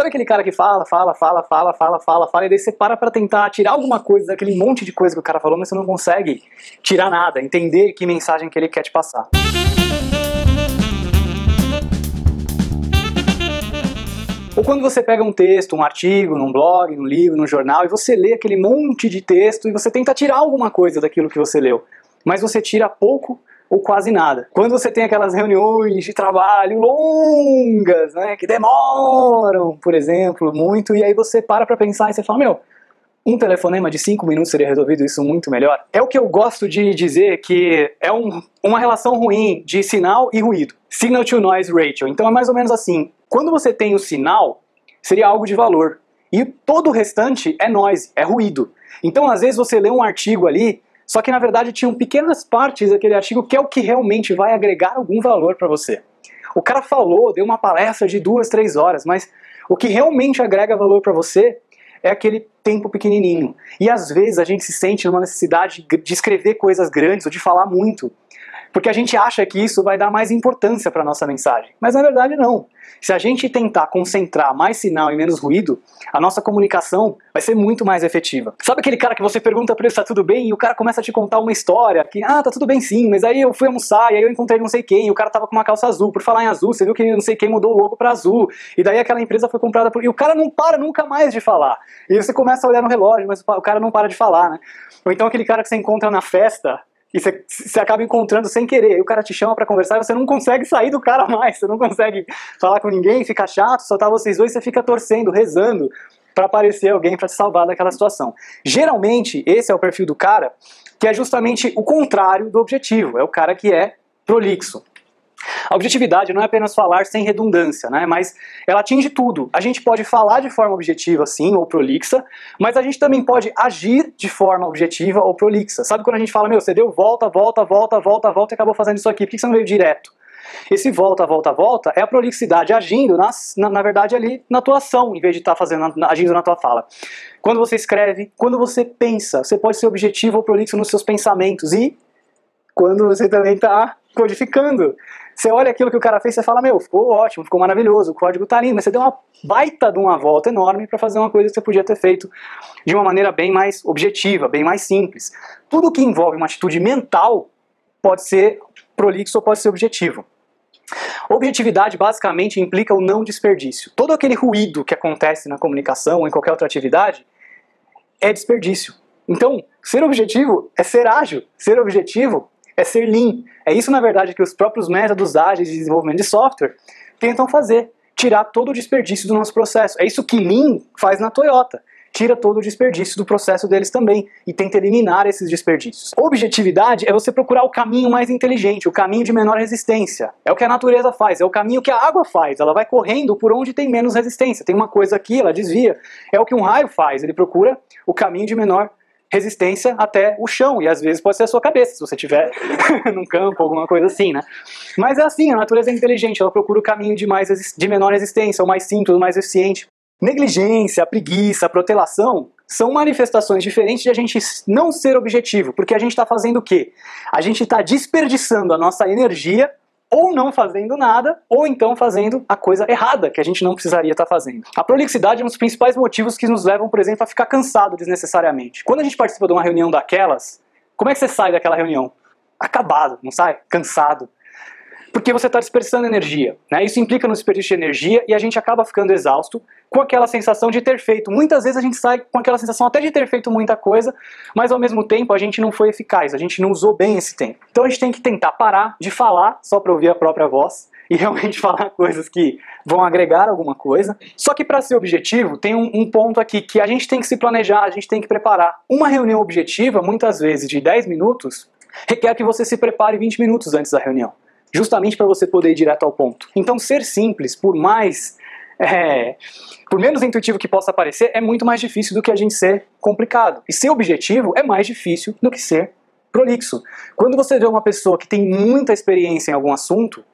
Sabe aquele cara que fala, fala, fala, fala, fala, fala, fala, e daí você para pra tentar tirar alguma coisa daquele monte de coisa que o cara falou, mas você não consegue tirar nada, entender que mensagem que ele quer te passar. Ou quando você pega um texto, um artigo, num blog, num livro, num jornal, e você lê aquele monte de texto e você tenta tirar alguma coisa daquilo que você leu, mas você tira pouco ou quase nada. Quando você tem aquelas reuniões de trabalho longas, né, que demoram, por exemplo, muito, e aí você para para pensar e você fala, meu, um telefonema de cinco minutos seria resolvido isso muito melhor. É o que eu gosto de dizer que é um, uma relação ruim de sinal e ruído. Signal to noise ratio. Então é mais ou menos assim. Quando você tem o sinal, seria algo de valor. E todo o restante é noise, é ruído. Então às vezes você lê um artigo ali só que na verdade tinham pequenas partes daquele artigo que é o que realmente vai agregar algum valor para você. O cara falou, deu uma palestra de duas, três horas, mas o que realmente agrega valor para você é aquele tempo pequenininho. E às vezes a gente se sente numa necessidade de escrever coisas grandes ou de falar muito porque a gente acha que isso vai dar mais importância para a nossa mensagem. Mas na verdade não. Se a gente tentar concentrar mais sinal e menos ruído, a nossa comunicação vai ser muito mais efetiva. Sabe aquele cara que você pergunta para ele se tá tudo bem e o cara começa a te contar uma história que, ah, tá tudo bem sim, mas aí eu fui almoçar e aí eu encontrei não sei quem, e o cara tava com uma calça azul. Por falar em azul, você viu que não sei quem mudou o logo para azul, e daí aquela empresa foi comprada por... E o cara não para nunca mais de falar. E você começa a olhar no relógio, mas o cara não para de falar, né? Ou então aquele cara que você encontra na festa e você, você acaba encontrando sem querer. Aí o cara te chama para conversar e você não consegue sair do cara mais, você não consegue falar com ninguém, fica chato, só tá vocês dois, você fica torcendo, rezando para aparecer alguém para te salvar daquela situação. Geralmente, esse é o perfil do cara que é justamente o contrário do objetivo, é o cara que é prolixo. A objetividade não é apenas falar sem redundância, né? mas ela atinge tudo. A gente pode falar de forma objetiva, sim, ou prolixa, mas a gente também pode agir de forma objetiva ou prolixa. Sabe quando a gente fala, meu, você deu volta, volta, volta, volta, volta e acabou fazendo isso aqui, por que você não veio direto? Esse volta, volta, volta é a prolixidade agindo, na, na, na verdade, ali na tua ação, em vez de estar tá fazendo, agindo na tua fala. Quando você escreve, quando você pensa, você pode ser objetivo ou prolixo nos seus pensamentos e quando você também está codificando. Você olha aquilo que o cara fez e fala, meu, ficou ótimo, ficou maravilhoso, o código tá lindo, mas você deu uma baita de uma volta enorme para fazer uma coisa que você podia ter feito de uma maneira bem mais objetiva, bem mais simples. Tudo que envolve uma atitude mental pode ser prolixo ou pode ser objetivo. Objetividade basicamente implica o não desperdício. Todo aquele ruído que acontece na comunicação ou em qualquer outra atividade é desperdício. Então, ser objetivo é ser ágil. Ser objetivo é ser lean. É isso, na verdade, que os próprios métodos ágeis de desenvolvimento de software tentam fazer. Tirar todo o desperdício do nosso processo. É isso que Lean faz na Toyota. Tira todo o desperdício do processo deles também e tenta eliminar esses desperdícios. Objetividade é você procurar o caminho mais inteligente, o caminho de menor resistência. É o que a natureza faz, é o caminho que a água faz. Ela vai correndo por onde tem menos resistência. Tem uma coisa aqui, ela desvia. É o que um raio faz, ele procura o caminho de menor resistência até o chão, e às vezes pode ser a sua cabeça, se você estiver num campo, alguma coisa assim, né? Mas é assim, a natureza é inteligente, ela procura o caminho de, mais, de menor resistência, o mais simples, o mais eficiente. Negligência, preguiça, protelação são manifestações diferentes de a gente não ser objetivo, porque a gente está fazendo o quê? A gente está desperdiçando a nossa energia ou não fazendo nada, ou então fazendo a coisa errada que a gente não precisaria estar tá fazendo. A prolixidade é um dos principais motivos que nos levam, por exemplo, a ficar cansado desnecessariamente. Quando a gente participa de uma reunião daquelas, como é que você sai daquela reunião? Acabado, não sai? Cansado porque você está dispersando energia. Né? Isso implica no desperdício de energia e a gente acaba ficando exausto com aquela sensação de ter feito. Muitas vezes a gente sai com aquela sensação até de ter feito muita coisa, mas ao mesmo tempo a gente não foi eficaz, a gente não usou bem esse tempo. Então a gente tem que tentar parar de falar só para ouvir a própria voz e realmente falar coisas que vão agregar alguma coisa. Só que para ser objetivo, tem um, um, ponto aqui que a gente tem que se planejar, a gente tem que preparar. Uma reunião objetiva, muitas vezes de 10 minutos, requer que você se prepare 20 minutos antes da reunião justamente para você poder ir direto ao ponto. Então, ser simples, por mais. É, por menos intuitivo que possa parecer, é muito mais difícil do que a gente ser complicado. E ser objetivo é mais difícil do que ser prolixo. Quando você vê uma pessoa que tem muita experiência em algum assunto,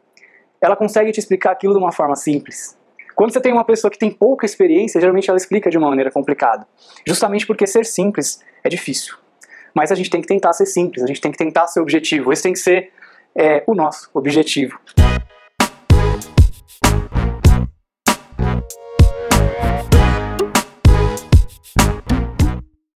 ela consegue te explicar aquilo de uma forma simples. Quando você tem uma pessoa que tem pouca experiência, geralmente ela explica de uma maneira complicada. Justamente porque ser simples é difícil. Mas a gente tem que tentar ser simples, a gente tem que tentar ser objetivo. Esse tem que ser é o nosso objetivo.